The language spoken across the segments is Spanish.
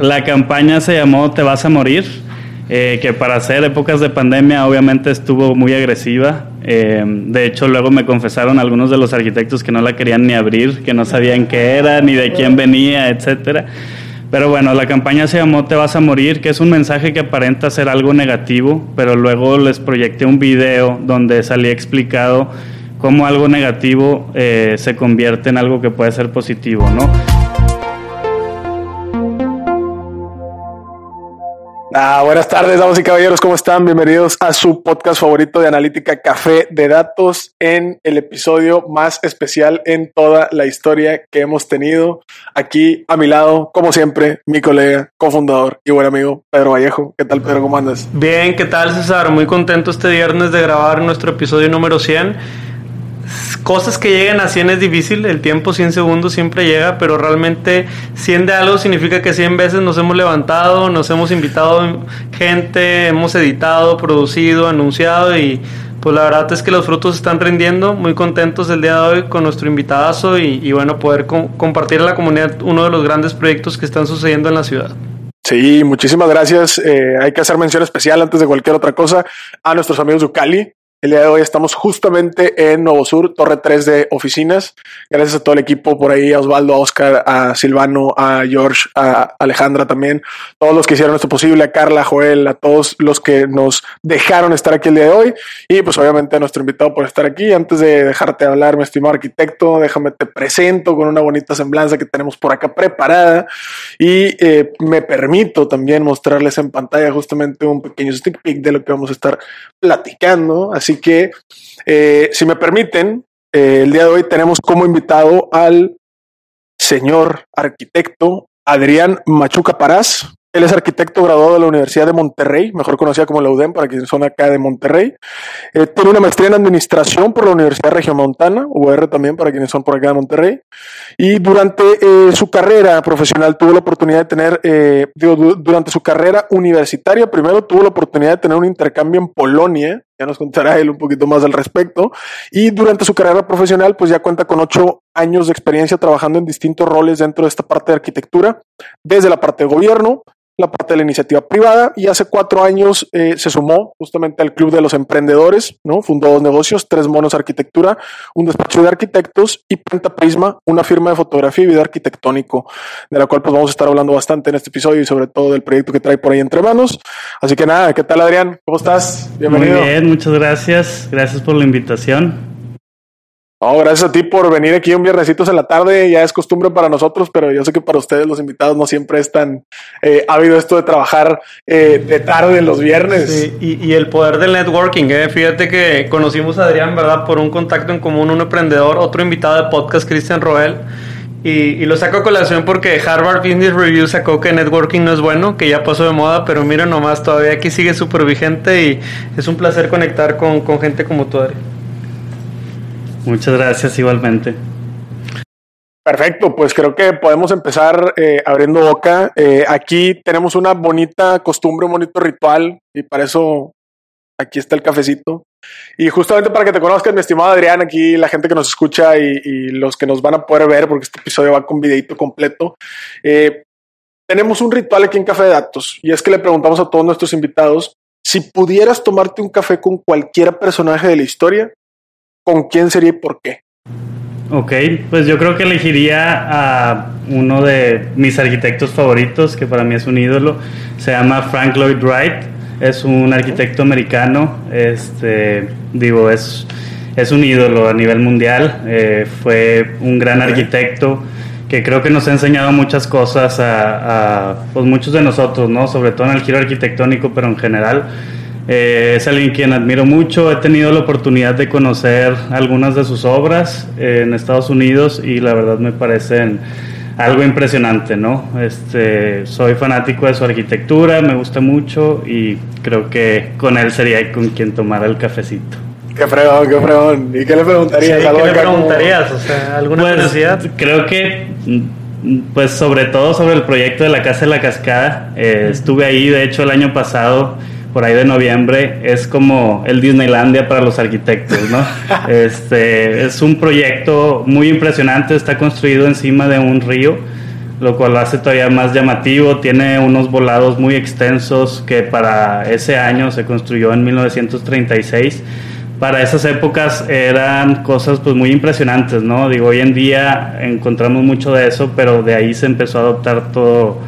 la campaña se llamó Te vas a morir, eh, que para hacer épocas de pandemia obviamente estuvo muy agresiva. Eh, de hecho, luego me confesaron algunos de los arquitectos que no la querían ni abrir, que no sabían qué era, ni de quién venía, etcétera. Pero bueno, la campaña se llamó Te vas a morir, que es un mensaje que aparenta ser algo negativo, pero luego les proyecté un video donde salía explicado cómo algo negativo eh, se convierte en algo que puede ser positivo, ¿no? Ah, buenas tardes, damas y caballeros, ¿cómo están? Bienvenidos a su podcast favorito de analítica Café de Datos en el episodio más especial en toda la historia que hemos tenido. Aquí a mi lado, como siempre, mi colega, cofundador y buen amigo Pedro Vallejo. ¿Qué tal, Pedro? ¿Cómo andas? Bien, ¿qué tal, César? Muy contento este viernes de grabar nuestro episodio número 100 cosas que lleguen a 100 es difícil, el tiempo 100 segundos siempre llega, pero realmente 100 de algo significa que 100 veces nos hemos levantado, nos hemos invitado gente, hemos editado, producido, anunciado y pues la verdad es que los frutos están rindiendo, muy contentos el día de hoy con nuestro invitadazo y, bueno, poder compartir a la comunidad uno de los grandes proyectos que están sucediendo en la ciudad. Sí, muchísimas gracias. Eh, hay que hacer mención especial antes de cualquier otra cosa a nuestros amigos de Ucali, el día de hoy estamos justamente en Nuevo Sur, Torre 3 de oficinas. Gracias a todo el equipo por ahí, a Osvaldo, a Oscar, a Silvano, a George, a Alejandra también, todos los que hicieron esto posible, a Carla, a Joel, a todos los que nos dejaron estar aquí el día de hoy y pues obviamente a nuestro invitado por estar aquí. Antes de dejarte hablar, mi estimado arquitecto, déjame te presento con una bonita semblanza que tenemos por acá preparada y eh, me permito también mostrarles en pantalla justamente un pequeño stick peek de lo que vamos a estar platicando. Así Así que, eh, si me permiten, eh, el día de hoy tenemos como invitado al señor arquitecto Adrián Machuca Parás. Él es arquitecto graduado de la Universidad de Monterrey, mejor conocida como la UDEM para quienes son acá de Monterrey. Eh, tiene una maestría en administración por la Universidad Regiomontana, UR también para quienes son por acá de Monterrey. Y durante eh, su carrera profesional tuvo la oportunidad de tener, eh, durante su carrera universitaria, primero tuvo la oportunidad de tener un intercambio en Polonia, ya nos contará él un poquito más al respecto. Y durante su carrera profesional, pues ya cuenta con ocho años de experiencia trabajando en distintos roles dentro de esta parte de arquitectura, desde la parte de gobierno, la parte de la iniciativa privada y hace cuatro años eh, se sumó justamente al Club de los Emprendedores, ¿no? Fundó dos negocios, Tres Monos Arquitectura, un despacho de arquitectos y Penta Prisma, una firma de fotografía y video arquitectónico, de la cual pues vamos a estar hablando bastante en este episodio y sobre todo del proyecto que trae por ahí entre manos. Así que nada, ¿qué tal Adrián? ¿Cómo estás? Bienvenido. Muy bien, muchas gracias. Gracias por la invitación. No, gracias a ti por venir aquí un viernesitos en la tarde. Ya es costumbre para nosotros, pero yo sé que para ustedes, los invitados, no siempre es tan eh, ávido esto de trabajar eh, de tarde en los viernes. Sí, y, el poder del networking. ¿eh? Fíjate que conocimos a Adrián, ¿verdad? Por un contacto en común, un emprendedor, otro invitado de podcast, Cristian Roel. Y, y, lo saco a colación porque Harvard Business Review sacó que networking no es bueno, que ya pasó de moda, pero mira nomás, todavía aquí sigue súper vigente y es un placer conectar con, con gente como tú, Adrián. Muchas gracias igualmente. Perfecto, pues creo que podemos empezar eh, abriendo boca. Eh, aquí tenemos una bonita costumbre, un bonito ritual y para eso aquí está el cafecito. Y justamente para que te conozcan, mi estimado Adrián, aquí la gente que nos escucha y, los que nos van a poder ver, porque este episodio va con videito completo, eh, tenemos un ritual aquí en Café de Datos y es que le preguntamos a todos nuestros invitados si pudieras tomarte un café con cualquier personaje de la historia, ¿con quién sería y por qué? Ok, pues yo creo que elegiría a uno de mis arquitectos favoritos, que para mí es un ídolo. Se llama Frank Lloyd Wright. Es un arquitecto americano. Este, digo, es, es un ídolo a nivel mundial. Eh, fue un gran arquitecto que creo que nos ha enseñado muchas cosas a, a pues muchos de nosotros, ¿no? Sobre todo en el giro arquitectónico, pero en general. Eh, es alguien quien admiro mucho. He tenido la oportunidad de conocer algunas de sus obras eh, en Estados Unidos y la verdad me parecen algo impresionante, ¿no? Este, soy fanático de su arquitectura, me gusta mucho y creo que con él sería con quien tomar el cafecito. Qué fregón, qué fregón. ¿Y qué le preguntarías? ¿Qué le preguntarías? O sea, ¿alguna pues, Creo que pues sobre todo sobre el proyecto de la Casa de la Cascada. Eh, estuve ahí, de hecho, el año pasado por ahí de noviembre, es como el Disneylandia para los arquitectos, ¿no? este, es un proyecto muy impresionante, está construido encima de un río, lo cual lo hace todavía más llamativo. Tiene unos volados muy extensos que para ese año se construyó en 1936. Para esas épocas eran cosas pues muy impresionantes, ¿no? Digo, hoy en día encontramos mucho de eso, pero de ahí se empezó a adoptar todo,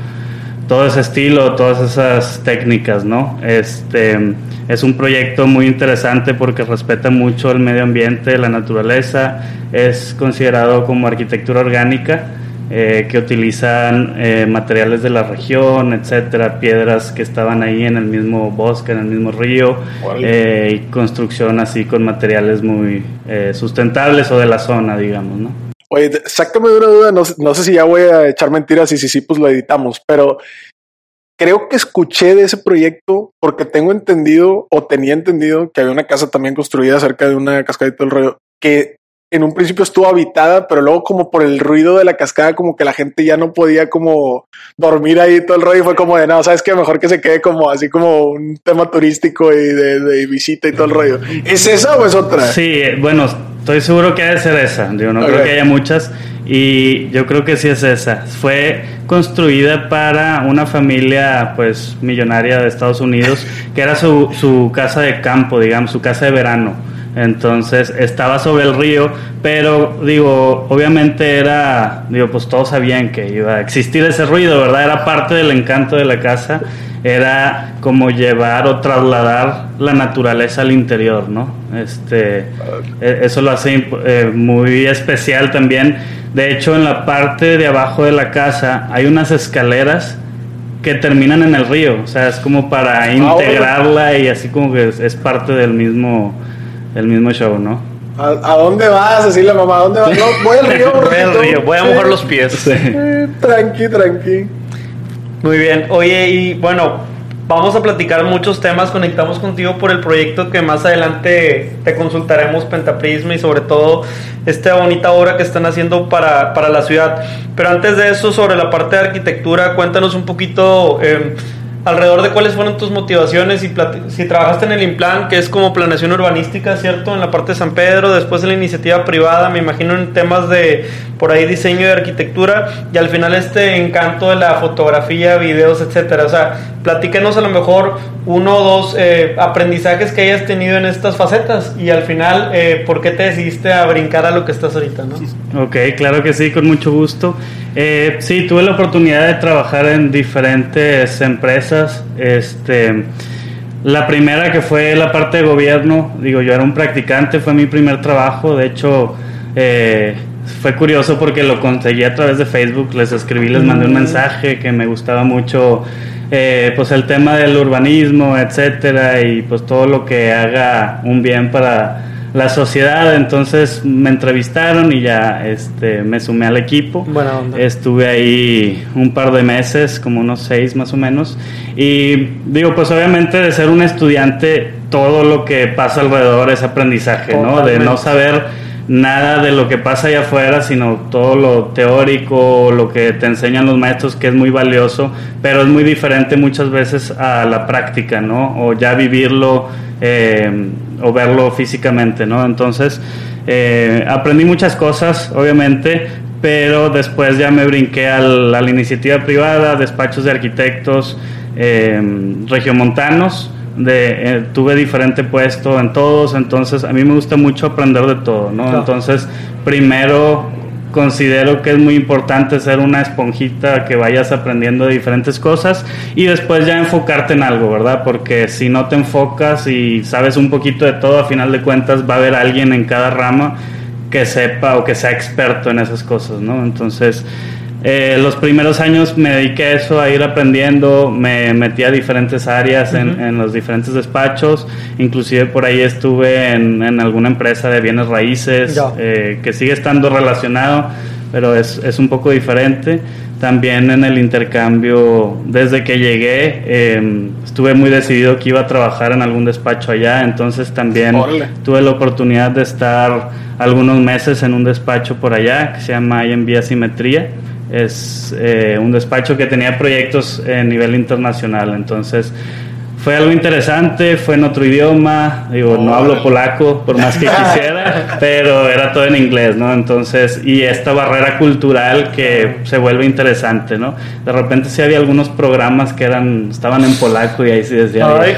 todo ese estilo, todas esas técnicas, ¿no? Este, es un proyecto muy interesante porque respeta mucho el medio ambiente, la naturaleza, es considerado como arquitectura orgánica eh, que utilizan eh, materiales de la región, etcétera, piedras que estaban ahí en el mismo bosque, en el mismo río, eh, y construcción así con materiales muy sustentables o de la zona, digamos, ¿no? Oye, sácame de una duda, no, no, sé si ya voy a echar mentiras y si sí, pues lo editamos, pero creo que escuché de ese proyecto porque tengo entendido o tenía entendido que había una casa también construida cerca de una cascadita del río que en un principio estuvo habitada, pero luego como por el ruido de la cascada, como que la gente ya no podía como dormir ahí todo el rollo y fue como de, no, sabes que mejor que se quede como así como un tema turístico y de, visita y todo el rollo. ¿Es esa o es otra? Sí, bueno, estoy seguro que debe ser esa. Digo, no creo que haya muchas y yo creo que sí es esa. Fue construida para una familia pues millonaria de Estados Unidos, que era su, su casa de campo, digamos, su casa de verano entonces estaba sobre el río, pero digo, obviamente era, digo, pues todos sabían que iba a existir ese ruido, ¿verdad? Era parte del encanto de la casa, era como llevar o trasladar la naturaleza al interior, ¿no? Este, e, eso lo hace eh, muy especial también. De hecho, en la parte de abajo de la casa hay unas escaleras que terminan en el río, o sea, es como para ah, integrarla y así como que es parte del mismo el mismo show, ¿no? ¿A, dónde vas? Así la mamá, ¿a dónde vas? No, voy al río. voy al río, voy a mojar los pies. tranqui, tranqui. Muy bien. Oye, y bueno, vamos a platicar muchos temas. Conectamos contigo por el proyecto que más adelante te consultaremos, Pentaprisma, y sobre todo esta bonita obra que están haciendo para, para la ciudad. Pero antes de eso, sobre la parte de arquitectura, cuéntanos un poquito. Eh, alrededor de cuáles fueron tus motivaciones y si trabajaste en el Implan, que es como planeación urbanística, ¿cierto? En la parte de San Pedro, después en la iniciativa privada, me imagino en temas de por ahí diseño de arquitectura y al final este encanto de la fotografía, videos, etcétera. O sea, platíquenos a lo mejor uno o dos eh, aprendizajes que hayas tenido en estas facetas y al final, eh, ¿por qué te decidiste a brincar a lo que estás ahorita, no? Ok, claro que sí, con mucho gusto. Eh, sí, tuve la oportunidad de trabajar en diferentes empresas. Este, la primera que fue la parte de gobierno, digo, yo era un practicante, fue mi primer trabajo. De hecho, eh, fue curioso porque lo conseguí a través de Facebook. Les escribí, les mandé un mm. mensaje que me gustaba mucho, eh, pues el tema del urbanismo, etcétera, y pues todo lo que haga un bien para la sociedad, entonces me entrevistaron y ya este, me sumé al equipo. Estuve ahí un par de meses, como unos seis más o menos. Y digo, pues obviamente de ser un estudiante, todo lo que pasa alrededor es aprendizaje, ¿no? De no saber nada de lo que pasa allá afuera, sino todo lo teórico, lo que te enseñan los maestros, que es muy valioso, pero es muy diferente muchas veces a la práctica, ¿no? O ya vivirlo eh, o verlo físicamente, ¿no? Entonces, eh, aprendí muchas cosas, obviamente, pero después ya me brinqué a la iniciativa privada, despachos de arquitectos eh, regiomontanos de, eh, tuve diferente puesto en todos, entonces a mí me gusta mucho aprender de todo, ¿no? Entonces, primero considero que es muy importante ser una esponjita que vayas aprendiendo diferentes cosas y después ya enfocarte en algo, ¿verdad? Porque si no te enfocas y sabes un poquito de todo, a final de cuentas va a haber alguien en cada rama que sepa o que sea experto en esas cosas, ¿no? Entonces, eh, los primeros años me dediqué a eso, a ir aprendiendo, me metí a diferentes áreas en, los diferentes despachos, inclusive por ahí estuve en, alguna empresa de bienes raíces, eh, que sigue estando relacionado, pero es, es, un poco diferente. También en el intercambio, desde que llegué, em, estuve muy decidido que iba a trabajar en algún despacho allá, entonces también tuve la oportunidad de estar algunos meses en un despacho por allá que se llama IMB Asimetría es eh, un despacho que tenía proyectos a nivel internacional, entonces fue algo interesante, fue en otro idioma, digo, no hablo polaco por más que quisiera, pero era todo en inglés, ¿no? Entonces, y esta barrera cultural que se vuelve interesante, ¿no? De repente sí había algunos programas que eran, estaban en polaco y ahí sí decía, Ay,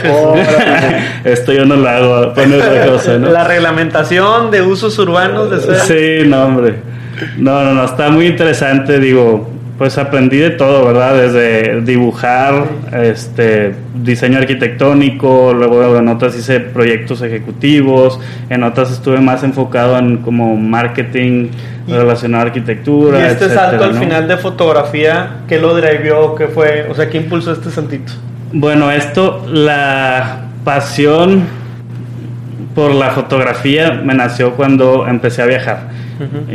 esto yo no lo hago, pone otra cosa, ¿no? La reglamentación de usos urbanos de Sí, no, hombre. No, no, no, está muy interesante, digo, pues aprendí de todo, ¿verdad? Desde dibujar, este, diseño arquitectónico, luego en otras hice proyectos ejecutivos, en otras estuve más enfocado en como marketing relacionado a arquitectura. Y este salto al final de fotografía, ¿qué lo drivió? ¿Qué fue? O sea, ¿qué impulsó este santito? Bueno, esto, la pasión por la fotografía me nació cuando empecé a viajar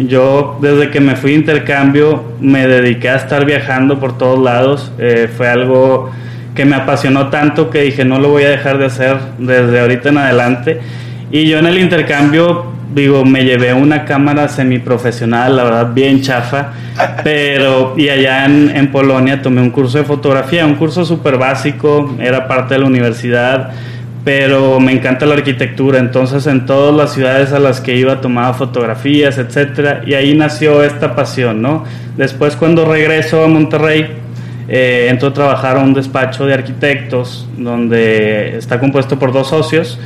yo desde que me fui de intercambio me dediqué a estar viajando por todos lados. Eh, fue algo que me apasionó tanto que dije no lo voy a dejar de hacer desde ahorita en adelante. Y yo en el intercambio, digo, me llevé una cámara semiprofesional, la verdad bien chafa, pero y allá en, en Polonia tomé un curso de fotografía, un curso súper básico, era parte de la universidad pero me encanta la arquitectura, entonces en todas las ciudades a las que iba tomaba fotografías, etcétera, y ahí nació esta pasión, ¿no? Después cuando regreso a Monterrey, eh, entro a trabajar a un despacho de arquitectos donde está compuesto por dos socios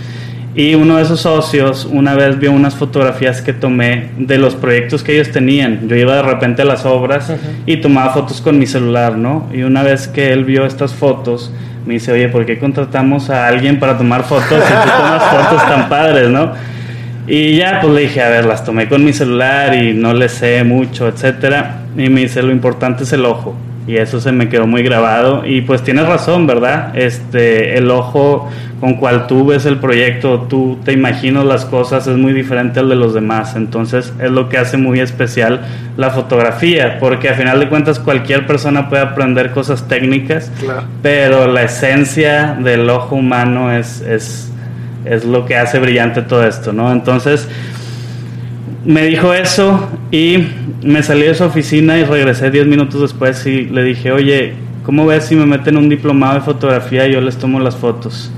y uno de esos socios una vez vio unas fotografías que tomé de los proyectos que ellos tenían. Yo iba de repente a las obras y tomaba fotos con mi celular, ¿no? Y una vez que él vio estas fotos, me dice, oye, ¿por qué contratamos a alguien para tomar fotos si tú tomas fotos tan padres, no? Y ya, pues le dije, a ver, las tomé con mi celular y no le sé mucho, etcétera. Y me dice, lo importante es el ojo y eso se me quedó muy grabado y pues tienes razón, ¿verdad? Este, el ojo con cual tú ves el proyecto, tú te imaginas las cosas es muy diferente al de los demás, entonces es lo que hace muy especial la fotografía, porque a final de cuentas cualquier persona puede aprender cosas técnicas, pero la esencia del ojo humano es, es, es lo que hace brillante todo esto, ¿no? Entonces, me dijo eso y me salí de su oficina y regresé 10 minutos después y le dije, oye, ¿cómo ves si me meten un diplomado de fotografía y yo les tomo las fotos?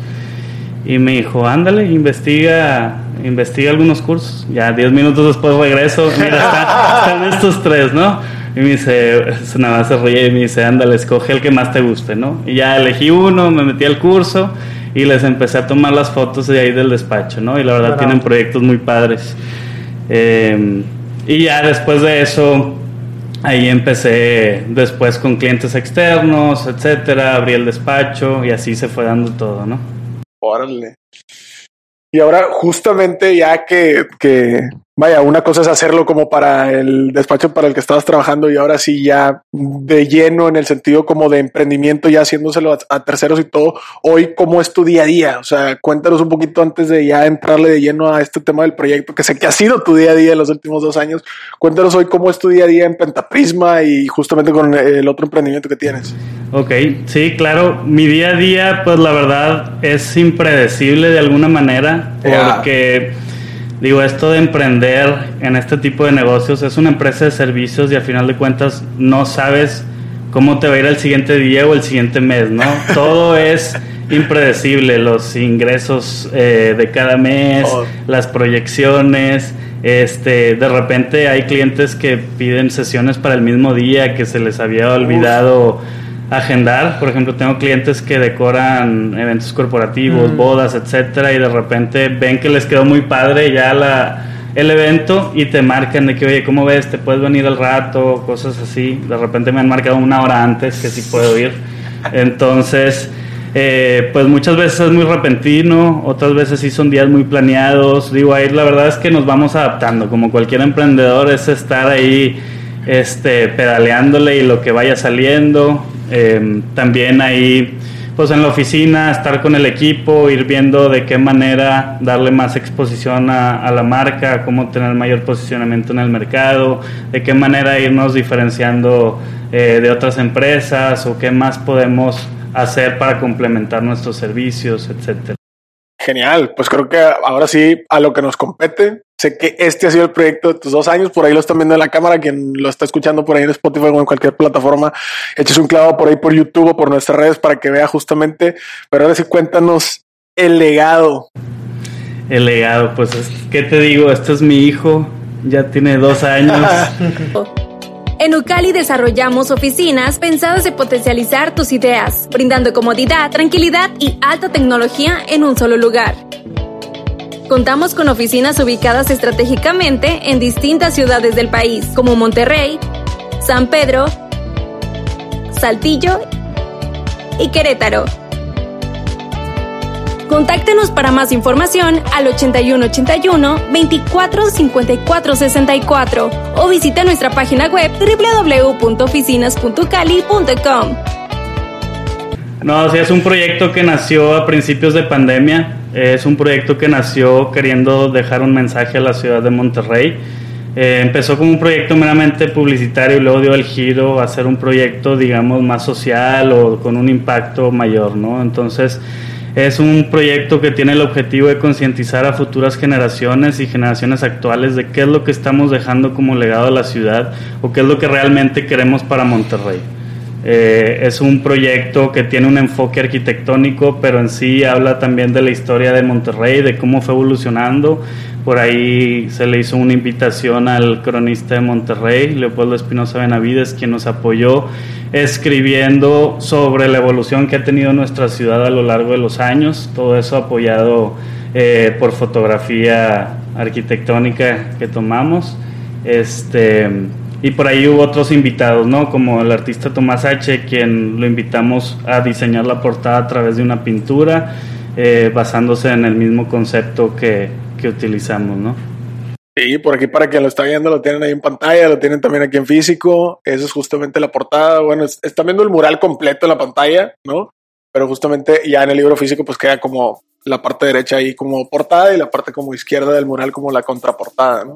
Y me dijo, ándale, investiga, investiga algunos cursos. Ya 10 minutos después regreso, mira, están, estos tres, ¿no? Y me dice, nada más se ríe y me dice, ándale, escoge el que más te guste, ¿no? Y ya elegí uno, me metí al curso y les empecé a tomar las fotos de ahí del despacho, ¿no? Y la verdad tienen proyectos muy padres. Em, y ya después de eso, ahí empecé después con clientes externos, etcétera, abrí el despacho y así se fue dando todo, ¿no? Órale. Y ahora justamente ya que, que Vaya, una cosa es hacerlo como para el despacho para el que estabas trabajando y ahora sí ya de lleno en el sentido como de emprendimiento, ya haciéndoselo a, terceros y todo. Hoy, ¿cómo es tu día a día? O sea, cuéntanos un poquito antes de ya entrarle de lleno a este tema del proyecto, que sé que ha sido tu día a día en los últimos dos años. Cuéntanos hoy cómo es tu día a día en Pentaprisma y justamente con el otro emprendimiento que tienes. Ok, sí, claro. Mi día a día, pues la verdad es impredecible de alguna manera, porque... Digo, esto de emprender en este tipo de negocios es una empresa de servicios y al final de cuentas no sabes cómo te va a ir el siguiente día o el siguiente mes, ¿no? Todo es impredecible, los ingresos eh, de cada mes, oh. las proyecciones, este, de repente hay clientes que piden sesiones para el mismo día que se les había olvidado agendar. Por ejemplo, tengo clientes que decoran eventos corporativos, mm. bodas, etcétera, y de repente ven que les quedó muy padre ya la, el evento y te marcan de que, oye, ¿cómo ves? ¿Te puedes venir al rato? Cosas así. De repente me han marcado una hora antes que sí puedo ir. Entonces, eh, pues muchas veces es muy repentino, otras veces sí son días muy planeados. Digo, ahí la verdad es que nos vamos adaptando. Como cualquier emprendedor, es estar ahí este, pedaleándole y lo que vaya saliendo. Eh, también ahí, pues en la oficina, estar con el equipo, ir viendo de qué manera darle más exposición a, la marca, cómo tener mayor posicionamiento en el mercado, de qué manera irnos diferenciando eh, de otras empresas o qué más podemos hacer para complementar nuestros servicios, etcétera. Genial, pues creo que ahora sí a lo que nos compete. Sé que este ha sido el proyecto de tus dos años, por ahí lo están viendo en la cámara, quien lo está escuchando por ahí en Spotify o en cualquier plataforma, eches un clavo por ahí por YouTube o por nuestras redes para que vea justamente, pero ahora sí cuéntanos el legado. El legado, pues, ¿qué te digo? Este es mi hijo, ya tiene dos años. En Ucali desarrollamos oficinas pensadas en potencializar tus ideas, brindando comodidad, tranquilidad y alta tecnología en un solo lugar. Contamos con oficinas ubicadas estratégicamente en distintas ciudades del país, como Monterrey, San Pedro, Saltillo y Querétaro. Contáctenos para más información al 8181 24 54 64 o visita nuestra página web www.oficinas.cali.com. No, sí, es un proyecto que nació a principios de pandemia. Es un proyecto que nació queriendo dejar un mensaje a la ciudad de Monterrey. Eh, empezó como un proyecto meramente publicitario y luego dio el giro a hacer un proyecto, digamos, más social o con un impacto mayor, ¿no? Entonces, es un proyecto que tiene el objetivo de concientizar a futuras generaciones y generaciones actuales de qué es lo que estamos dejando como legado a la ciudad o qué es lo que realmente queremos para Monterrey. Eh, es un proyecto que tiene un enfoque arquitectónico, pero en sí habla también de la historia de Monterrey, de cómo fue evolucionando. Por ahí se le hizo una invitación al cronista de Monterrey, Leopoldo Espinosa Benavides, quien nos apoyó escribiendo sobre la evolución que ha tenido nuestra ciudad a lo largo de los años, todo eso apoyado eh, por fotografía arquitectónica que tomamos. Este, y por ahí hubo otros invitados, ¿no? Como el artista Tomás H., quien lo invitamos a diseñar la portada a través de una pintura, eh, basándose en el mismo concepto que, que utilizamos, ¿no? Sí, por aquí para quien lo está viendo lo tienen ahí en pantalla, lo tienen también aquí en físico. Esa es justamente la portada. Bueno, están viendo el mural completo en la pantalla, ¿no? Pero justamente ya en el libro físico pues queda como la parte derecha ahí como portada y la parte como izquierda del mural como la contraportada, ¿no?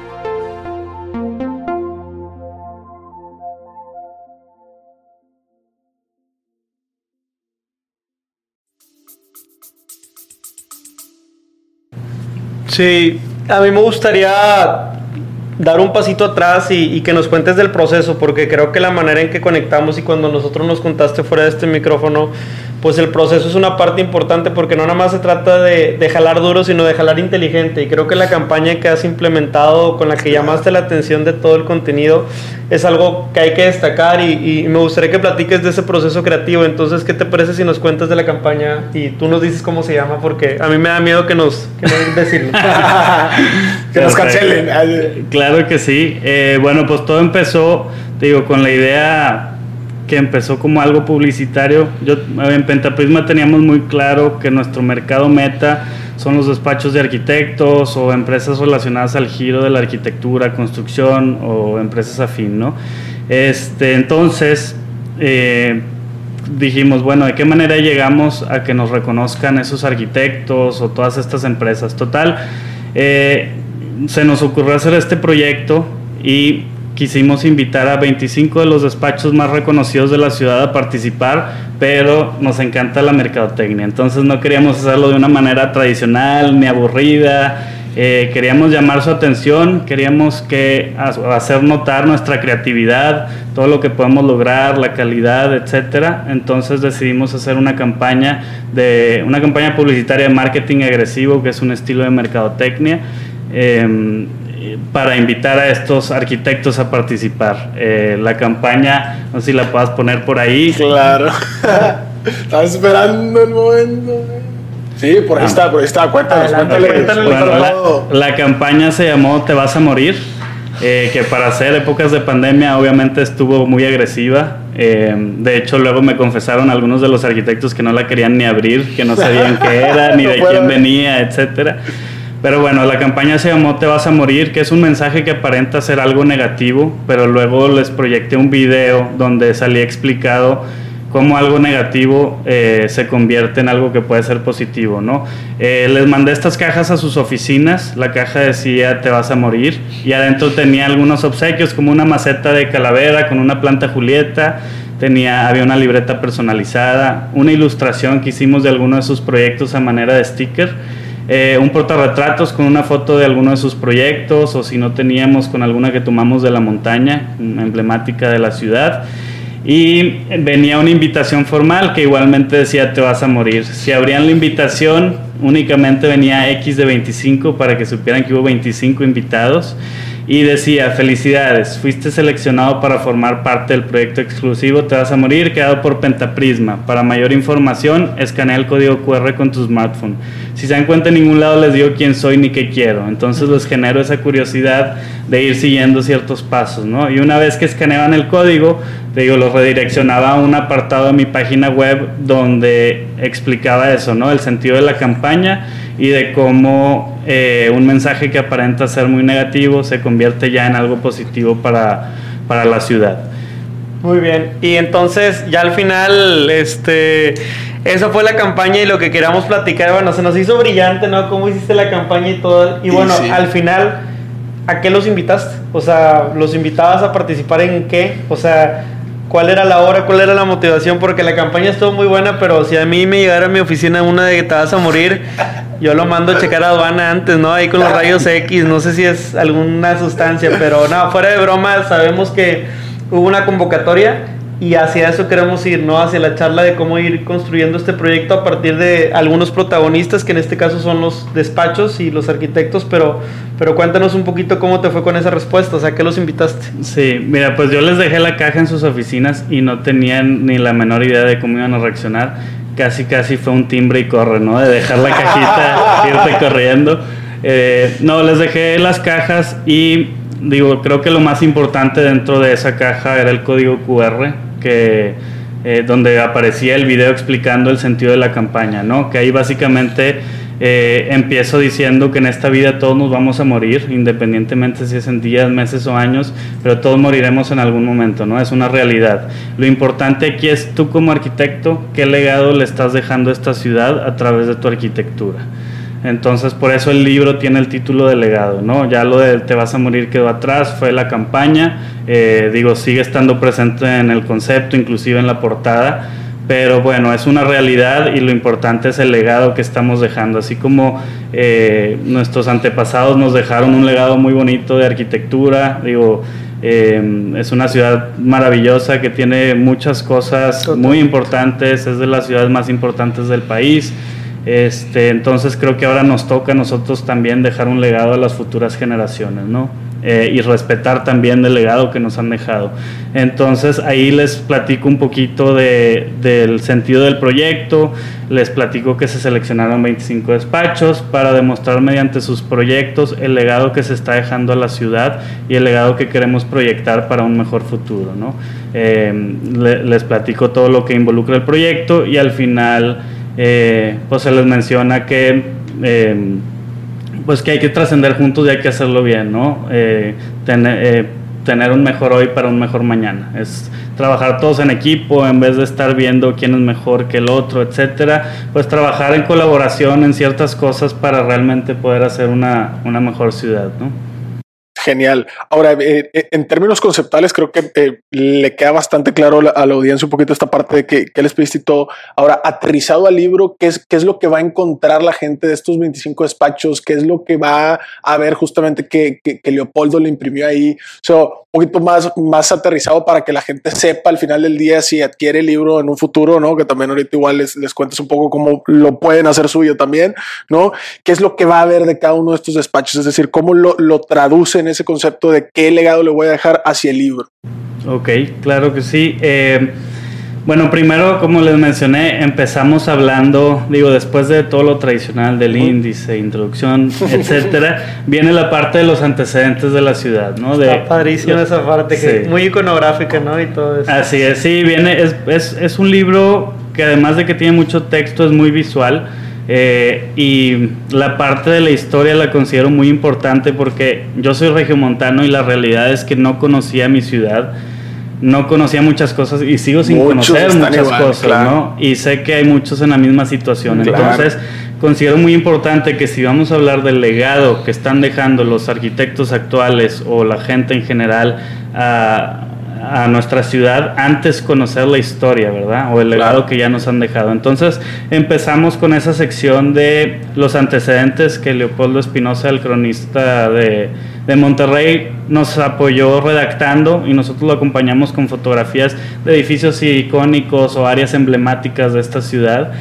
Sí, a mí me gustaría dar un pasito atrás y, que nos cuentes del proceso, porque creo que la manera en que conectamos y cuando nosotros nos contaste fuera de este micrófono, pues el proceso es una parte importante porque no nada más se trata de, de, jalar duro, sino de jalar inteligente. Y creo que la campaña que has implementado, con la que llamaste la atención de todo el contenido, es algo que hay que destacar y, me gustaría que platiques de ese proceso creativo. Entonces, ¿qué te parece si nos cuentas de la campaña y tú nos dices cómo se llama? Porque a mí me da miedo que nos, que que nos cancelen. Claro que sí. Eh, bueno, pues todo empezó, te digo, con la idea empezó como algo publicitario. Yo en Pentaprisma teníamos muy claro que nuestro mercado meta son los despachos de arquitectos o empresas relacionadas al giro de la arquitectura, construcción o empresas afín, ¿no? Este, entonces eh, dijimos, bueno, ¿de qué manera llegamos a que nos reconozcan esos arquitectos o todas estas empresas? Total, eh, se nos ocurrió hacer este proyecto y quisimos invitar a 25 de los despachos más reconocidos de la ciudad a participar, pero nos encanta la mercadotecnia, entonces no queríamos hacerlo de una manera tradicional ni aburrida, eh, queríamos llamar su atención, queríamos que hacer notar nuestra creatividad, todo lo que podemos lograr, la calidad, etcétera. Entonces decidimos hacer una campaña de una campaña publicitaria de marketing agresivo, que es un estilo de mercadotecnia. Em, para invitar a estos arquitectos a participar. Eh, la campaña, no sé si la puedas poner por ahí. Claro. Estaba esperando el momento. Sí, por ahí ah. está, por ahí está. Cuéntanos, cuéntanos. la, campaña se llamó Te vas a morir. Eh, que para hacer épocas de pandemia obviamente estuvo muy agresiva. Eh, de hecho, luego me confesaron algunos de los arquitectos que no la querían ni abrir, que no sabían qué era, ni de quién venía, etcétera. Pero bueno, la campaña se llamó Te vas a morir, que es un mensaje que aparenta ser algo negativo, pero luego les proyecté un video donde salía explicado cómo algo negativo eh, se convierte en algo que puede ser positivo, ¿no? Eh, les mandé estas cajas a sus oficinas, la caja decía te vas a morir y adentro tenía algunos obsequios como una maceta de calavera con una planta julieta, tenía, había una libreta personalizada, una ilustración que hicimos de alguno de sus proyectos a manera de sticker eh, un portarretratos con una foto de alguno de sus proyectos o si no teníamos con alguna que tomamos de la montaña, emblemática de la ciudad. Y venía una invitación formal que igualmente decía te vas a morir. Si abrían la invitación, únicamente venía X de 25 para que supieran que hubo 25 invitados y decía, felicidades, fuiste seleccionado para formar parte del proyecto exclusivo Te vas a morir, quedado por Pentaprisma. Para mayor información, escanea el código QR con tu smartphone. Si se dan cuenta, en ningún lado les digo quién soy ni qué quiero. Entonces les genero esa curiosidad de ir siguiendo ciertos pasos, ¿no? Y una vez que escaneaban el código, te digo, los redireccionaba a un apartado de mi página web donde explicaba eso, ¿no? El sentido de la campaña y de cómo eh, un mensaje que aparenta ser muy negativo se convierte ya en algo positivo para, para la ciudad. Muy bien, y entonces ya al final, este, esa fue la campaña y lo que queríamos platicar, bueno, se nos hizo brillante, ¿no? Cómo hiciste la campaña y todo, y bueno, al final, ¿a qué los invitaste? O sea, ¿los invitabas a participar en qué? O sea, cuál era la hora, cuál era la motivación, porque la campaña estuvo muy buena, pero si a mí me llegara a mi oficina una de que te vas a morir, yo lo mando a checar a aduana antes, ¿no? Ahí con los rayos X, no sé si es alguna sustancia, pero no, fuera de broma, sabemos que hubo una convocatoria y hacia eso queremos ir, ¿no? Hacia la charla de cómo ir construyendo este proyecto a partir de algunos protagonistas, que en este caso son los despachos y los arquitectos, pero, pero cuéntanos un poquito cómo te fue con esa respuesta, o sea, ¿qué los invitaste? Sí, mira, pues yo les dejé la caja en sus oficinas y no tenían ni la menor idea de cómo iban a reaccionar. Casi, casi fue un timbre y corre, ¿no? De dejar la cajita, irte corriendo. Eh, no, les dejé las cajas y digo, creo que lo más importante dentro de esa caja era el código QR que eh, donde aparecía el video explicando el sentido de la campaña, ¿no? Que ahí básicamente eh, empiezo diciendo que en esta vida todos nos vamos a morir, independientemente si es en días, meses o años, pero todos moriremos en algún momento, ¿no? Es una realidad. Lo importante aquí es tú como arquitecto, qué legado le estás dejando a esta ciudad a través de tu arquitectura. Entonces, por eso el libro tiene el título de legado, ¿no? Ya lo de Te vas a morir quedó atrás, fue la campaña, eh, digo, sigue estando presente en el concepto, inclusive en la portada, pero bueno, es una realidad y lo importante es el legado que estamos dejando, así como eh, nuestros antepasados nos dejaron un legado muy bonito de arquitectura, digo, eh, es una ciudad maravillosa que tiene muchas cosas muy importantes, es de las ciudades más importantes del país. Este, entonces creo que ahora nos toca a nosotros también dejar un legado a las futuras generaciones, ¿no? Eh, y respetar también el legado que nos han dejado. Entonces ahí les platico un poquito de, del sentido del proyecto, les platico que se seleccionaron 25 despachos para demostrar mediante sus proyectos el legado que se está dejando a la ciudad y el legado que queremos proyectar para un mejor futuro, ¿no? Eh, les platico todo lo que involucra el proyecto y al final eh, pues se les menciona que eh, pues que hay que trascender juntos y hay que hacerlo bien, ¿no? Eh, tener un mejor hoy para un mejor mañana. Es trabajar todos en equipo en vez de estar viendo quién es mejor que el otro, etcétera. Pues trabajar en colaboración en ciertas cosas para realmente poder hacer una, una mejor ciudad, ¿no? Genial. Ahora, eh, eh, en términos conceptuales, creo que eh, le queda bastante claro a la audiencia un poquito esta parte de que, les pediste y todo. Ahora, aterrizado al libro, ¿qué es, ¿qué es lo que va a encontrar la gente de estos 25 despachos? ¿Qué es lo que va a ver justamente que, que, Leopoldo le imprimió ahí? O sea, un poquito más, más aterrizado para que la gente sepa al final del día si adquiere el libro en un futuro, ¿no? Que también ahorita igual les, les cuentes un poco cómo lo pueden hacer suyo también, ¿no? ¿Qué es lo que va a ver de cada uno de estos despachos? Es decir, cómo lo, lo traducen ese concepto de qué legado le voy a dejar hacia el libro. Ok, claro que sí. Eh, bueno, primero, como les mencioné, empezamos hablando, digo, después de todo lo tradicional del índice, introducción, etcétera, viene la parte de los antecedentes de la ciudad, ¿no? De, Está padrísimo esa parte, que muy iconográfica, ¿no? Y todo eso. Así es, sí, viene, es, es, es un libro que además de que tiene mucho texto, es muy visual eh, y la parte de la historia la considero muy importante porque yo soy regiomontano y la realidad es que no conocía mi ciudad, no conocía muchas cosas y sigo sin conocer muchas cosas, ¿no? Y sé que hay muchos en la misma situación. Entonces, considero muy importante que si vamos a hablar del legado que están dejando los arquitectos actuales o la gente en general a a nuestra ciudad antes conocer la historia, ¿verdad? O el legado que ya nos han dejado. Entonces empezamos con esa sección de los antecedentes que Leopoldo Espinosa, el cronista de, de, Monterrey, nos apoyó redactando y nosotros lo acompañamos con fotografías de edificios icónicos o áreas emblemáticas de esta ciudad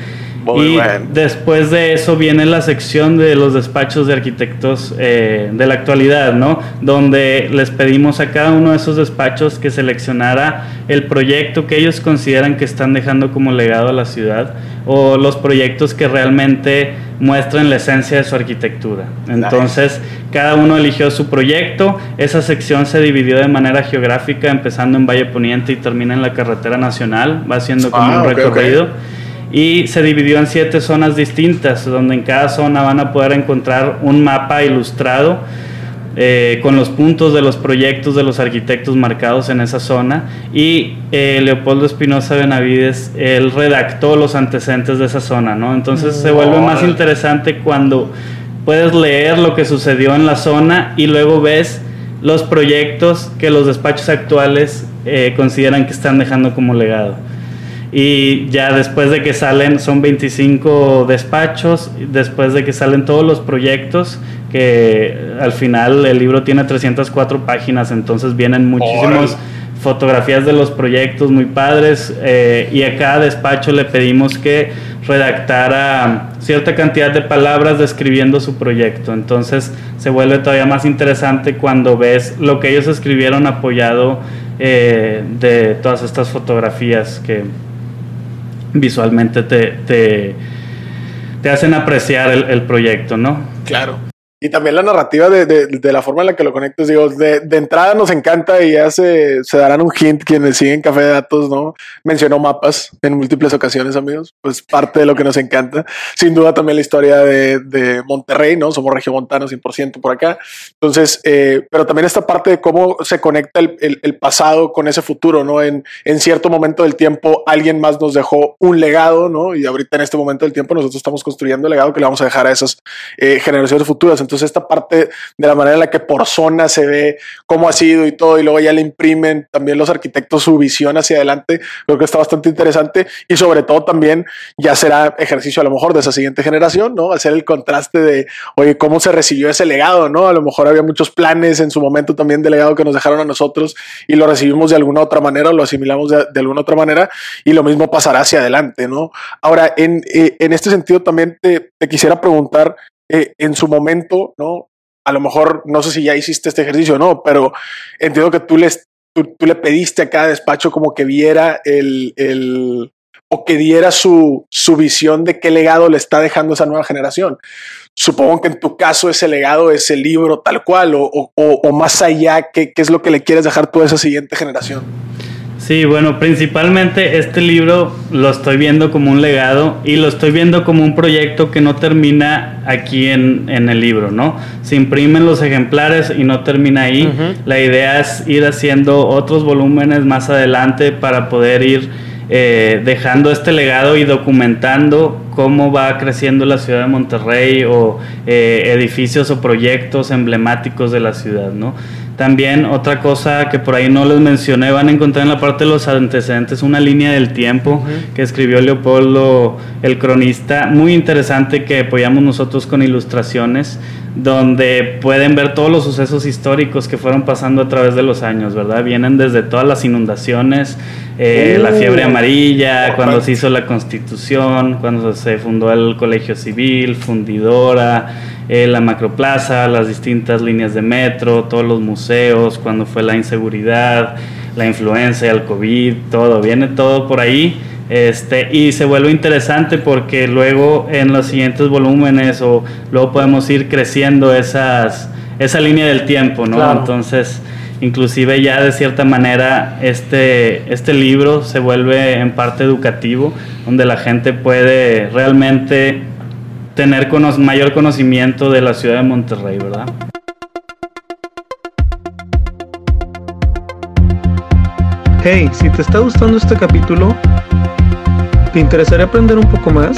y después de eso viene la sección de los despachos de arquitectos eh, de la actualidad, ¿no? Donde les pedimos a cada uno de esos despachos que seleccionara el proyecto que ellos consideran que están dejando como legado a la ciudad o los proyectos que realmente muestran la esencia de su arquitectura. Entonces, cada uno eligió su proyecto. Esa sección se dividió de manera geográfica, empezando en Valle Poniente y termina en la carretera nacional. Va siendo como ah, un recorrido y se dividió en siete zonas distintas, donde en cada zona van a poder encontrar un mapa ilustrado eh, con los puntos de los proyectos de los arquitectos marcados en esa zona y eh, Leopoldo Espinosa Benavides, él redactó los antecedentes de esa zona, ¿no? Entonces se vuelve más interesante cuando puedes leer lo que sucedió en la zona y luego ves los proyectos que los despachos actuales eh, consideran que están dejando como legado. Y ya después de que salen, son 25 despachos, después de que salen todos los proyectos, que al final el libro tiene 304 páginas, entonces vienen muchísimas fotografías de los proyectos muy padres eh, y a cada despacho le pedimos que redactara cierta cantidad de palabras describiendo su proyecto. Entonces se vuelve todavía más interesante cuando ves lo que ellos escribieron apoyado eh, de todas estas fotografías que visualmente te, te, te hacen apreciar el, el proyecto, ¿no? Claro. Y también la narrativa de, de, de, la forma en la que lo conectas, digo, de, de entrada nos encanta y ya se, darán un hint quienes siguen Café de Datos, ¿no? Mencionó mapas en múltiples ocasiones, amigos, pues parte de lo que nos encanta. Sin duda también la historia de, Monterrey, ¿no? Somos regiomontanos 100% por acá. Entonces, eh, pero también esta parte de cómo se conecta el, el, pasado con ese futuro, ¿no? En, en cierto momento del tiempo alguien más nos dejó un legado, ¿no? Y ahorita en este momento del tiempo nosotros estamos construyendo el legado que le vamos a dejar a esas eh, generaciones futuras. Esta parte de la manera en la que por zona se ve cómo ha sido y todo, y luego ya le imprimen también los arquitectos su visión hacia adelante, creo que está bastante interesante y sobre todo también ya será ejercicio a lo mejor de esa siguiente generación, ¿no? Hacer el contraste de, oye, cómo se recibió ese legado, ¿no? A lo mejor había muchos planes en su momento también de legado que nos dejaron a nosotros y lo recibimos de alguna otra manera, lo asimilamos de, alguna otra manera y lo mismo pasará hacia adelante, ¿no? Ahora, en, eh, en este sentido también te quisiera preguntar, eh, en su momento, ¿no? A lo mejor, no sé si ya hiciste este ejercicio o no, pero entiendo que tú, les, tú, le pediste a cada despacho como que viera el, el o que diera su, su visión de qué legado le está dejando esa nueva generación. Supongo que en tu caso ese legado es el libro tal cual o, o, o más allá, ¿qué, ¿qué es lo que le quieres dejar tú a esa siguiente generación? Sí, bueno, principalmente este libro lo estoy viendo como un legado y lo estoy viendo como un proyecto que no termina aquí en, en el libro, ¿no? Se imprimen los ejemplares y no termina ahí. La idea es ir haciendo otros volúmenes más adelante para poder ir eh, dejando este legado y documentando cómo va creciendo la ciudad de Monterrey o eh, edificios o proyectos emblemáticos de la ciudad, ¿no? También otra cosa que por ahí no les mencioné, van a encontrar en la parte de los antecedentes una línea del tiempo que escribió Leopoldo, el cronista, muy interesante que apoyamos nosotros con ilustraciones, donde pueden ver todos los sucesos históricos que fueron pasando a través de los años, ¿verdad? Vienen desde todas las inundaciones, eh, la fiebre amarilla, cuando se hizo la constitución, cuando se fundó el colegio civil, fundidora eh, la macroplaza, las distintas líneas de metro, todos los museos, cuando fue la inseguridad, la influencia, el COVID, todo, viene todo por ahí. Este, y se vuelve interesante porque luego en los siguientes volúmenes o luego podemos ir creciendo esas, esa línea del tiempo, ¿no? Entonces, inclusive ya de cierta manera este, este libro se vuelve en parte educativo, donde la gente puede realmente tener mayor conocimiento de la ciudad de Monterrey, ¿verdad? Hey, si te está gustando este capítulo, ¿te interesaría aprender un poco más?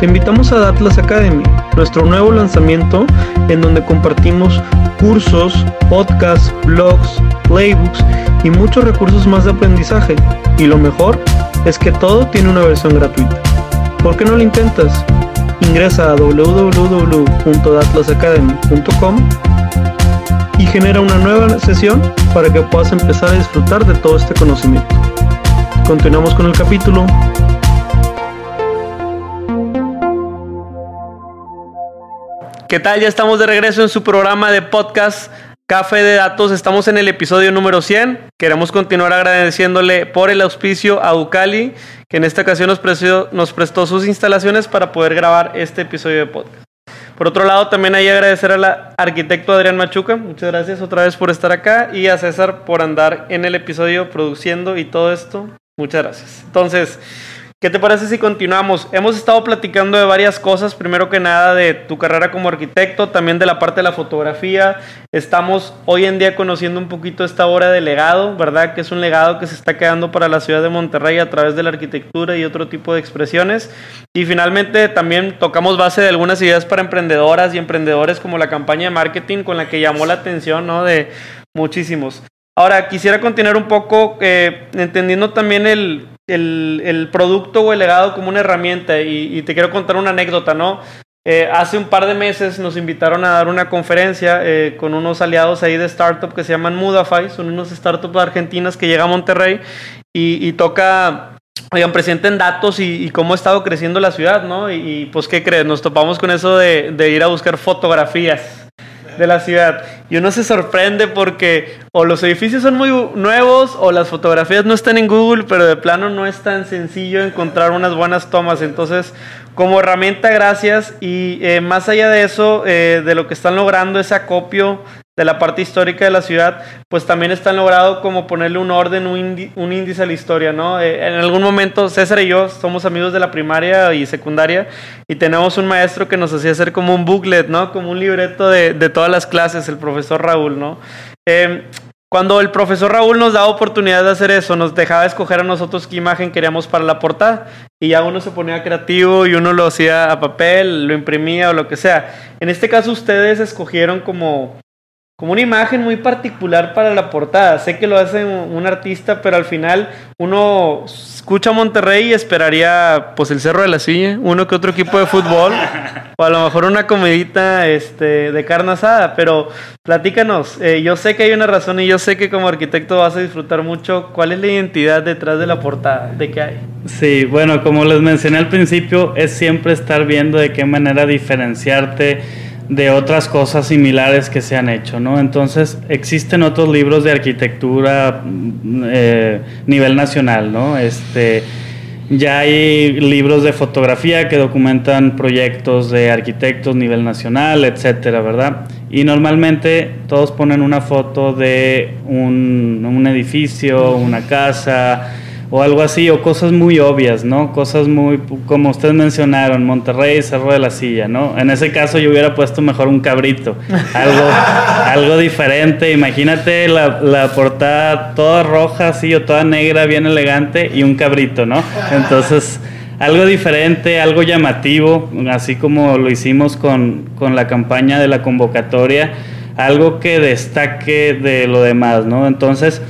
Te invitamos a Datlas Academy, nuestro nuevo lanzamiento en donde compartimos cursos, podcasts, blogs, playbooks y muchos recursos más de aprendizaje. Y lo mejor es que todo tiene una versión gratuita. ¿Por qué no lo intentas? Ingresa a www.atlasacademy.com y genera una nueva sesión para que puedas empezar a disfrutar de todo este conocimiento. Continuamos con el capítulo. ¿Qué tal? Ya estamos de regreso en su programa de podcast Café de Datos. Estamos en el episodio número 100. Queremos continuar agradeciéndole por el auspicio a Ucali que en esta ocasión nos nos prestó sus instalaciones para poder grabar este episodio de podcast. Por otro lado, también hay que agradecer al arquitecto Adrián Machuca, muchas gracias otra vez por estar acá, y a César por andar en el episodio produciendo y todo esto. Muchas gracias. Entonces, ¿Qué te parece si continuamos? Hemos estado platicando de varias cosas, primero que nada de tu carrera como arquitecto, también de la parte de la fotografía. Estamos hoy en día conociendo un poquito esta obra de legado, ¿verdad? Que es un legado que se está quedando para la ciudad de Monterrey a través de la arquitectura y otro tipo de expresiones. Y finalmente también tocamos base de algunas ideas para emprendedoras y emprendedores como la campaña de marketing con la que llamó la atención, ¿no? De muchísimos. Ahora, quisiera continuar un poco eh, entendiendo también el, el, producto o el legado como una herramienta y, te quiero contar una anécdota, ¿no? Eh, hace un par de meses nos invitaron a dar una conferencia eh, con unos aliados ahí de startup que se llaman Mudafy, son unos startups argentinas que llegan a Monterrey y, toca, oigan, presenten datos y, cómo ha estado creciendo la ciudad, ¿no? Y, pues, ¿qué crees? Nos topamos con eso de, de ir a buscar fotografías de la ciudad. Y uno se sorprende porque o los edificios son muy nuevos o las fotografías no están en Google, pero de plano no es tan sencillo encontrar unas buenas tomas. Entonces, como herramienta, gracias. Y eh, más allá de eso, eh, de lo que están logrando ese acopio de la parte histórica de la ciudad, pues también están logrado como ponerle un orden, un, índice a la historia, ¿no? Eh, en algún momento César y yo somos amigos de la primaria y secundaria y tenemos un maestro que nos hacía hacer como un booklet, ¿no? Como un libreto de, todas las clases, el profesor Raúl, ¿no? Em, cuando el profesor Raúl nos daba oportunidad de hacer eso, nos dejaba escoger a nosotros qué imagen queríamos para la portada y ya uno se ponía creativo y uno lo hacía a papel, lo imprimía o lo que sea. En este caso ustedes escogieron como como una imagen muy particular para la portada. Sé que lo hace un, artista, pero al final uno escucha Monterrey y esperaría pues el Cerro de la Silla, uno que otro equipo de fútbol, o a lo mejor una comidita este, de carne asada, pero platícanos, eh, yo sé que hay una razón y yo sé que como arquitecto vas a disfrutar mucho, ¿cuál es la identidad detrás de la portada? ¿De qué hay? Sí, bueno, como les mencioné al principio, es siempre estar viendo de qué manera diferenciarte de otras cosas similares que se han hecho, ¿no? Entonces existen otros libros de arquitectura mm, eh, nivel nacional, ¿no? Este, ya hay libros de fotografía que documentan proyectos de arquitectos nivel nacional, etcétera, ¿verdad? Y normalmente todos ponen una foto de un, un edificio, una casa, o algo así, o cosas muy obvias, ¿no? Cosas muy, como ustedes mencionaron, Monterrey, Cerro de la Silla, ¿no? En ese caso yo hubiera puesto mejor un cabrito, algo, algo diferente. Imagínate la, la portada toda roja, así, o toda negra, bien elegante, y un cabrito, ¿no? Entonces algo diferente, algo llamativo, así como lo hicimos con, con, la campaña de la convocatoria, algo que destaque de lo demás, ¿no? Entonces,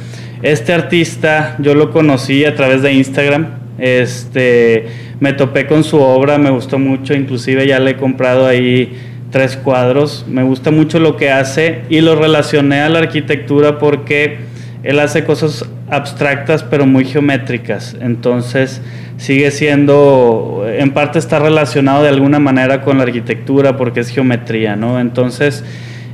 este artista yo lo conocí a través de Instagram, este, me topé con su obra, me gustó mucho, inclusive ya le he comprado ahí tres cuadros, me gusta mucho lo que hace y lo relacioné a la arquitectura porque él hace cosas abstractas pero muy geométricas, entonces sigue siendo, en parte está relacionado de alguna manera con la arquitectura porque es geometría, ¿no? Entonces,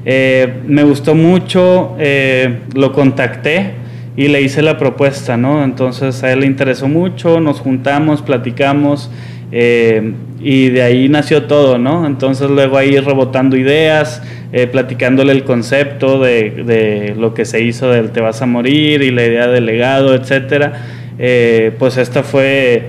eh, me gustó mucho, eh, lo contacté y le hice la propuesta, ¿no? Entonces a él le interesó mucho, nos juntamos, platicamos eh, y de ahí nació todo, ¿no? Entonces luego ahí rebotando ideas, platicándole el concepto de, de, lo que se hizo del te vas a morir y la idea del legado, etcétera eh, pues esta fue,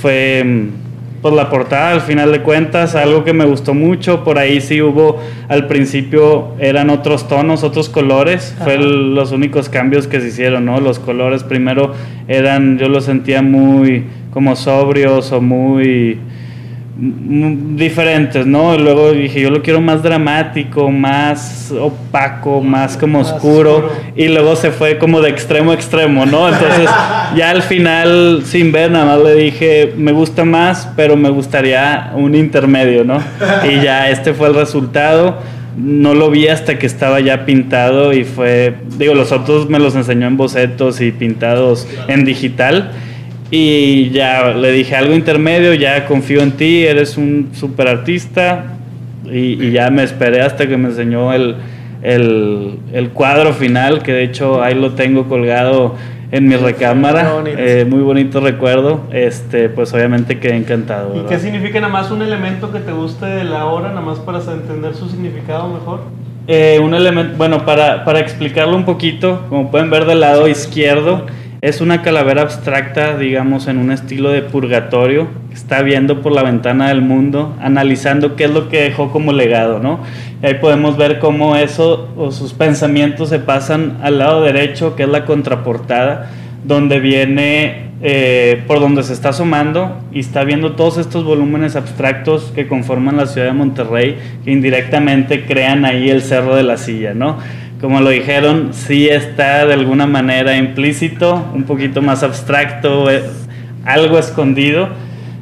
fue por pues, la portada al final de cuentas, algo que me gustó mucho, por ahí sí hubo, al principio eran otros tonos, otros colores, fue los únicos cambios que se hicieron, ¿no? Los colores primero eran, yo los sentía muy como sobrios o muy diferentes, ¿no? luego dije, yo lo quiero más dramático, más opaco, más como oscuro, y luego se fue como de extremo a extremo, ¿no? Entonces, ya al final, sin ver, nada más le dije, me gusta más, pero me gustaría un intermedio, ¿no? Y ya este fue el resultado. No lo vi hasta que estaba ya pintado y fue, digo, los otros me los enseñó en bocetos y pintados en digital y ya le dije algo intermedio, ya confío en ti, eres un super artista. Y, ya me esperé hasta que me enseñó el, el, cuadro final, que de hecho ahí lo tengo colgado en mi recámara. Eh, muy bonito recuerdo. Este, pues obviamente quedé encantado. ¿Y qué significa nada más un elemento que te guste de la obra, nada más para entender su significado mejor? Eh, un elemento, bueno, para, para explicarlo un poquito, como pueden ver del lado izquierdo, es una calavera abstracta, digamos, en un estilo de purgatorio. Está viendo por la ventana del mundo, analizando qué es lo que dejó como legado, ¿no? Y ahí podemos ver cómo eso o sus pensamientos se pasan al lado derecho, que es la contraportada, donde viene eh, por donde se está asomando y está viendo todos estos volúmenes abstractos que conforman la ciudad de Monterrey, que indirectamente crean ahí el cerro de la silla, ¿no? Como lo dijeron, sí está de alguna manera implícito, un poquito más abstracto, eh, algo escondido,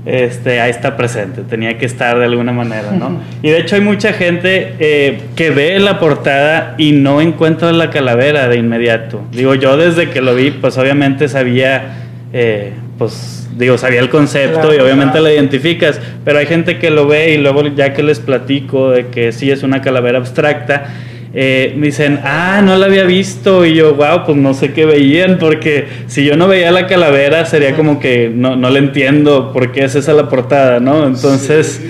este, ahí está presente, tenía que estar de alguna manera, ¿no? Y de hecho hay mucha gente eh, que ve la portada y no encuentra la calavera de inmediato. Digo, yo desde que lo vi, pues obviamente sabía, eh, pues digo, sabía el concepto y obviamente la identificas, pero hay gente que lo ve y luego ya que les platico de que sí es una calavera abstracta, eh, me dicen, ah, no la había visto. Y yo, wow, pues no sé qué veían, porque si yo no veía la calavera, sería como que no, no le entiendo por qué es esa la portada, ¿no? Entonces,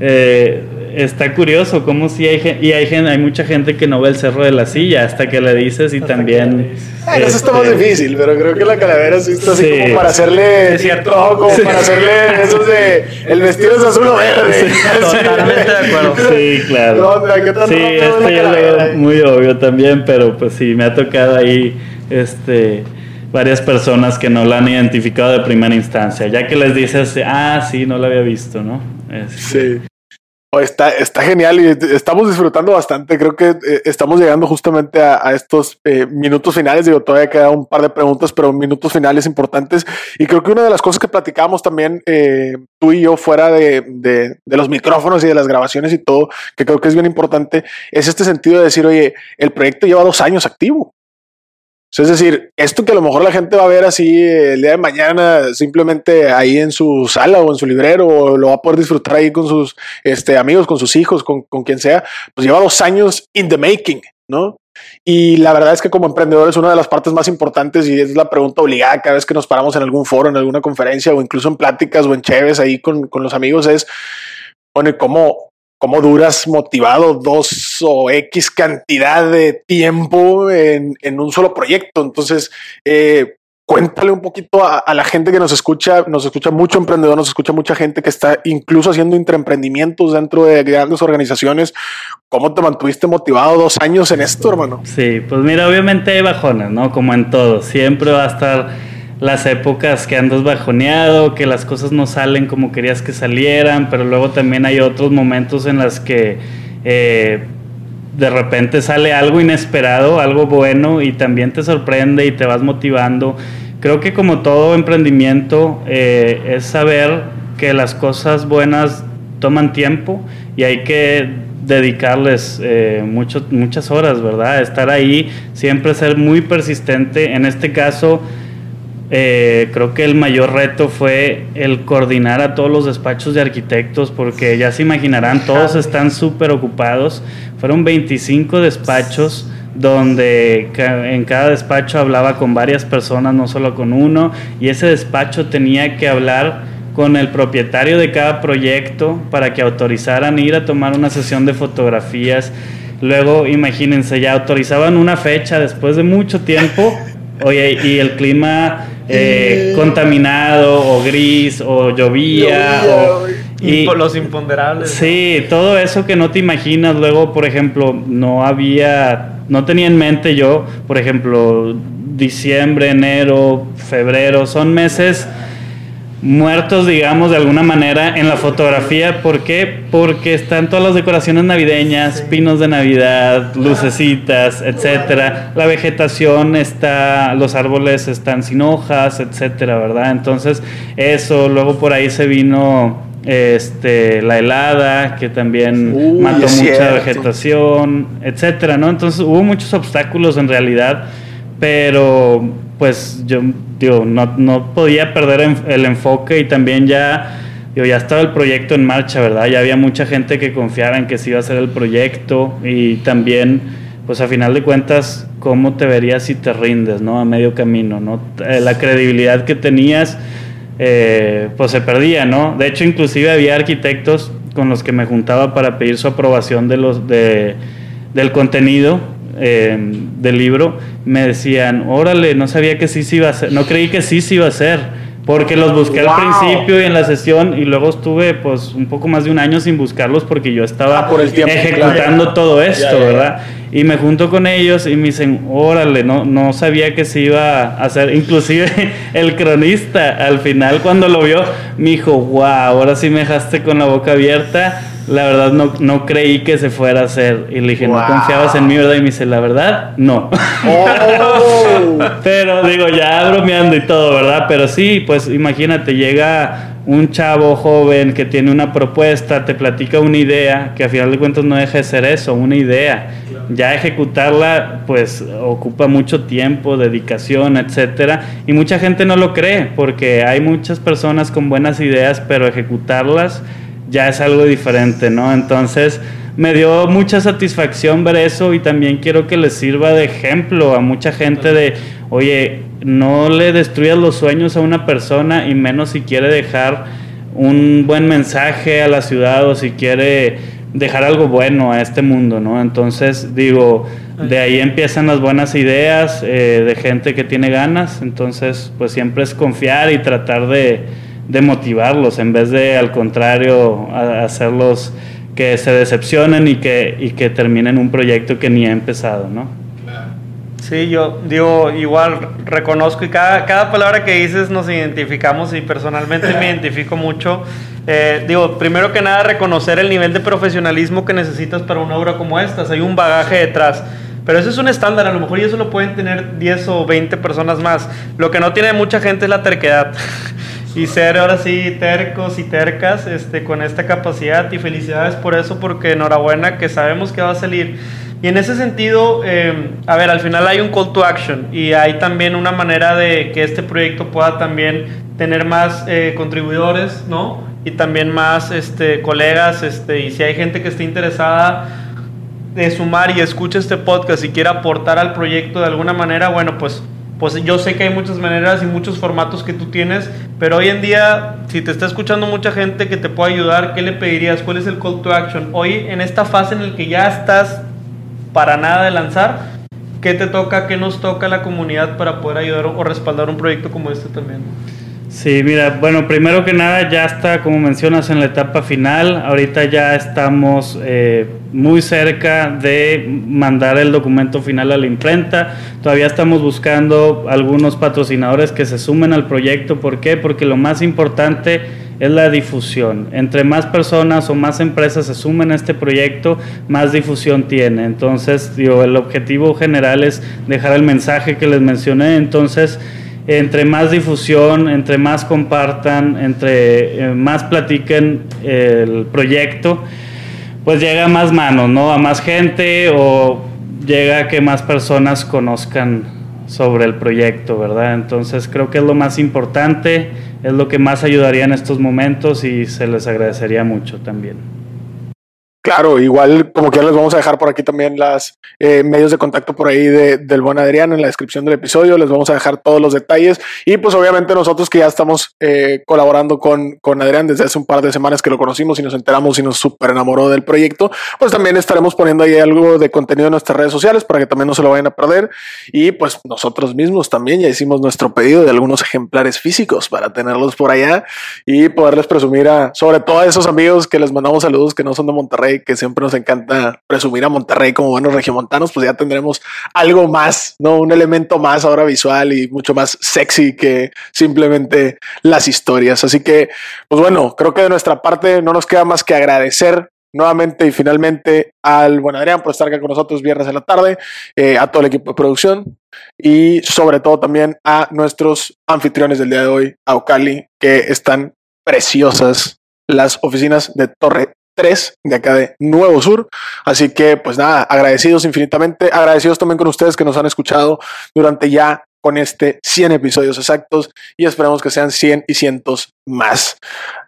eh, está curioso cómo si hay y hay hay mucha gente que no ve el cerro de la silla hasta que le dices y también eso está más este, difícil pero creo que la calavera sí está así como para hacerle es cierto. como para hacerle esos de el vestido es azul o verde. Totalmente de acuerdo. Sí claro. Sí este ya es muy obvio también pero pues sí me ha tocado ahí este varias personas que no la han identificado de primera instancia ya que les dices ah sí no la había visto no sí Está, está genial y estamos disfrutando bastante. Creo que eh, estamos llegando justamente a, estos eh, minutos finales. Digo, todavía queda un par de preguntas, pero minutos finales importantes. Y creo que una de las cosas que platicábamos también eh, tú y yo fuera de, de, los micrófonos y de las grabaciones y todo, que creo que es bien importante, es este sentido de decir, oye, el proyecto lleva dos años activo. Es decir, esto que a lo mejor la gente va a ver así el día de mañana, simplemente ahí en su sala o en su librero, o lo va a poder disfrutar ahí con sus este, amigos, con sus hijos, con, con quien sea, pues lleva dos años in the making, ¿no? Y la verdad es que como emprendedor es una de las partes más importantes y es la pregunta obligada cada vez que nos paramos en algún foro, en alguna conferencia o incluso en pláticas o en cheves ahí con, con los amigos es, bueno, ¿cómo, cómo duras motivado dos o X cantidad de tiempo en, un solo proyecto. Entonces, eh, cuéntale un poquito a, la gente que nos escucha, nos escucha mucho emprendedor, nos escucha mucha gente que está incluso haciendo intraemprendimientos dentro de grandes organizaciones. ¿Cómo te mantuviste motivado dos años en esto, hermano? Sí, pues mira, obviamente hay bajones, ¿no? Como en todo, siempre va a estar las épocas que andas bajoneado, que las cosas no salen como querías que salieran, pero luego también hay otros momentos en los que... Eh, de repente sale algo inesperado, algo bueno y también te sorprende y te vas motivando. Creo que como todo emprendimiento eh, es saber que las cosas buenas toman tiempo y hay que dedicarles eh, muchas horas, ¿verdad? Estar ahí, siempre ser muy persistente. En este caso, eh, creo que el mayor reto fue el coordinar a todos los despachos de arquitectos, porque ya se imaginarán, todos están súper ocupados. Fueron 25 despachos donde en cada despacho hablaba con varias personas, no solo con uno, y ese despacho tenía que hablar con el propietario de cada proyecto para que autorizaran ir a tomar una sesión de fotografías. Luego, imagínense, ya autorizaban una fecha después de mucho tiempo, oye, y el clima eh, contaminado o gris o llovía, o, y los imponderables. Sí, todo eso que no te imaginas. Luego, por ejemplo, no había, no tenía en mente yo, por ejemplo, diciembre, enero, febrero, son meses muertos, digamos, de alguna manera en la fotografía. ¿Por qué? Porque están todas las decoraciones navideñas, pinos de Navidad, lucecitas, etcétera. La vegetación está, los árboles están sin hojas, etcétera, ¿verdad? Entonces, eso, luego por ahí se vino este la helada que también mató mucha vegetación, etcétera, ¿no? Entonces, hubo muchos obstáculos en realidad, pero pues yo digo, no, no podía perder el enfoque y también ya, digo, ya estaba el proyecto en marcha, ¿verdad? Ya había mucha gente que confiara en que se iba a hacer el proyecto y también, pues a final de cuentas, cómo te verías si te rindes, ¿no? A medio camino, ¿no? Eh, la credibilidad que tenías, eh, pues se perdía, ¿no? De hecho, inclusive había arquitectos con los que me juntaba para pedir su aprobación de los, de, del contenido eh, del libro, me decían, órale, no sabía que sí se iba a hacer, no creí que sí se iba a hacer, porque los busqué al principio y en la sesión y luego estuve pues un poco más de un año sin buscarlos porque yo estaba ah, ejecutando todo esto, ¿verdad? Y me junto con ellos y me dicen, órale, no, no sabía que se iba a hacer. Inclusive el cronista al final cuando lo vio me dijo, wow, ahora sí me dejaste con la boca abierta la verdad no, no creí que se fuera a hacer. Y le dije, ¿no confiabas en mí, verdad? Y me dice, la verdad, no. Oh. Pero digo, ya bromeando y todo, ¿verdad? Pero sí, pues imagínate, llega un chavo joven que tiene una propuesta, te platica una idea, que a final de cuentas no deja de ser eso, una idea. Ya ejecutarla, pues ocupa mucho tiempo, dedicación, etcétera. Y mucha gente no lo cree, porque hay muchas personas con buenas ideas, pero ejecutarlas ya es algo diferente, ¿no? Entonces me dio mucha satisfacción ver eso y también quiero que les sirva de ejemplo a mucha gente de, oye, no le destruyas los sueños a una persona y menos si quiere dejar un buen mensaje a la ciudad o si quiere dejar algo bueno a este mundo, ¿no? Entonces, digo, de ahí empiezan las buenas ideas eh, de gente que tiene ganas, entonces, pues siempre es confiar y tratar de de motivarlos en vez de al contrario hacerlos que se decepcionen y que, y que terminen un proyecto que ni ha empezado, ¿no? Sí, yo digo, igual reconozco y cada, cada palabra que dices nos identificamos y personalmente me identifico mucho. Eh, digo, primero que nada reconocer el nivel de profesionalismo que necesitas para una obra como esta. Hay un bagaje detrás. Pero eso es un estándar, a lo mejor y eso lo pueden tener 10 o 20 personas más. Lo que no tiene mucha gente es la terquedad. y ser ahora sí tercos y tercas este, con esta capacidad y felicidades por eso porque enhorabuena que sabemos que va a salir. Y en ese sentido, em, a ver, al final hay un call to action y hay también una manera de que este proyecto pueda también tener más eh, contribuidores, ¿no? Y también más este, colegas, este, y si hay gente que esté interesada de sumar y escucha este podcast y quiere aportar al proyecto de alguna manera, bueno, pues pues yo sé que hay muchas maneras y muchos formatos que tú tienes, pero hoy en día, si te está escuchando mucha gente que te puede ayudar, ¿qué le pedirías? ¿Cuál es el call to action? Hoy, en esta fase en la que ya estás para nada de lanzar, ¿Qué te toca, qué nos toca a la comunidad para poder ayudar o respaldar un proyecto como este también? Sí, mira, bueno, primero que nada ya está, como mencionas, en la etapa final. Ahorita ya estamos eh, muy cerca de mandar el documento final a la imprenta. Todavía estamos buscando algunos patrocinadores que se sumen al proyecto. ¿Por qué? Porque lo más importante es la difusión. Entre más personas o más empresas se sumen a este proyecto, más difusión tiene. Entonces, el objetivo general es dejar el mensaje que les mencioné. Entonces, entre más difusión, entre más compartan, entre eh, más platiquen el proyecto, pues llega a más manos, ¿no? A más gente o llega a que más personas conozcan sobre el proyecto, ¿verdad? Entonces creo que es lo más importante, es lo que más ayudaría en estos momentos y se les agradecería mucho también. Claro, igual como que les vamos a dejar por aquí también las eh, medios de contacto por ahí de, del buen Adrián en la descripción del episodio, les vamos a dejar todos los detalles. Y pues obviamente nosotros que ya estamos eh, colaborando con, con Adrián desde hace un par de semanas que lo conocimos y nos enteramos y nos súper enamoró del proyecto, pues también estaremos poniendo ahí algo de contenido en nuestras redes sociales para que también no se lo vayan a perder. Y pues nosotros mismos también ya hicimos nuestro pedido de algunos ejemplares físicos para tenerlos por allá y poderles presumir a sobre todo a esos amigos que les mandamos saludos que no son de Monterrey que siempre nos encanta presumir a Monterrey como buenos regiomontanos, pues ya tendremos algo más, ¿no? Un elemento más ahora visual y mucho más sexy que simplemente las historias. Así que, pues bueno, creo que de nuestra parte no nos queda más que agradecer nuevamente y finalmente al buen Adrián por estar acá con nosotros viernes en la tarde, eh, a todo el equipo de producción y sobre todo también a nuestros anfitriones del día de hoy, a Ocali, que están preciosas las oficinas de Torre 3 de acá de Nuevo Sur. Así que, pues nada, agradecidos infinitamente, agradecidos también con ustedes que nos han escuchado durante ya con este 100 episodios exactos y esperamos que sean 100 y cientos más.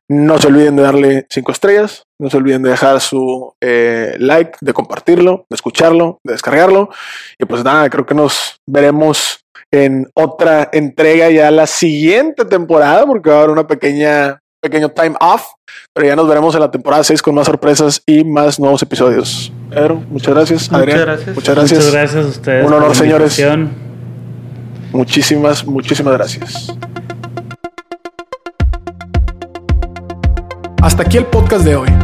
No se olviden de darle 5 estrellas, no se olviden de dejar su eh, like, de compartirlo, de escucharlo, de descargarlo. Y pues nada, creo que nos veremos en otra entrega ya la siguiente temporada, porque va a haber una pequeña pequeño time off, pero ya nos veremos en la temporada 6 con más sorpresas y más nuevos episodios. Pedro, muchas gracias. Adrián, muchas gracias. Muchas gracias. Muchas gracias a ustedes. Un honor, señores. Muchísimas, muchísimas gracias. Hasta aquí el podcast de hoy.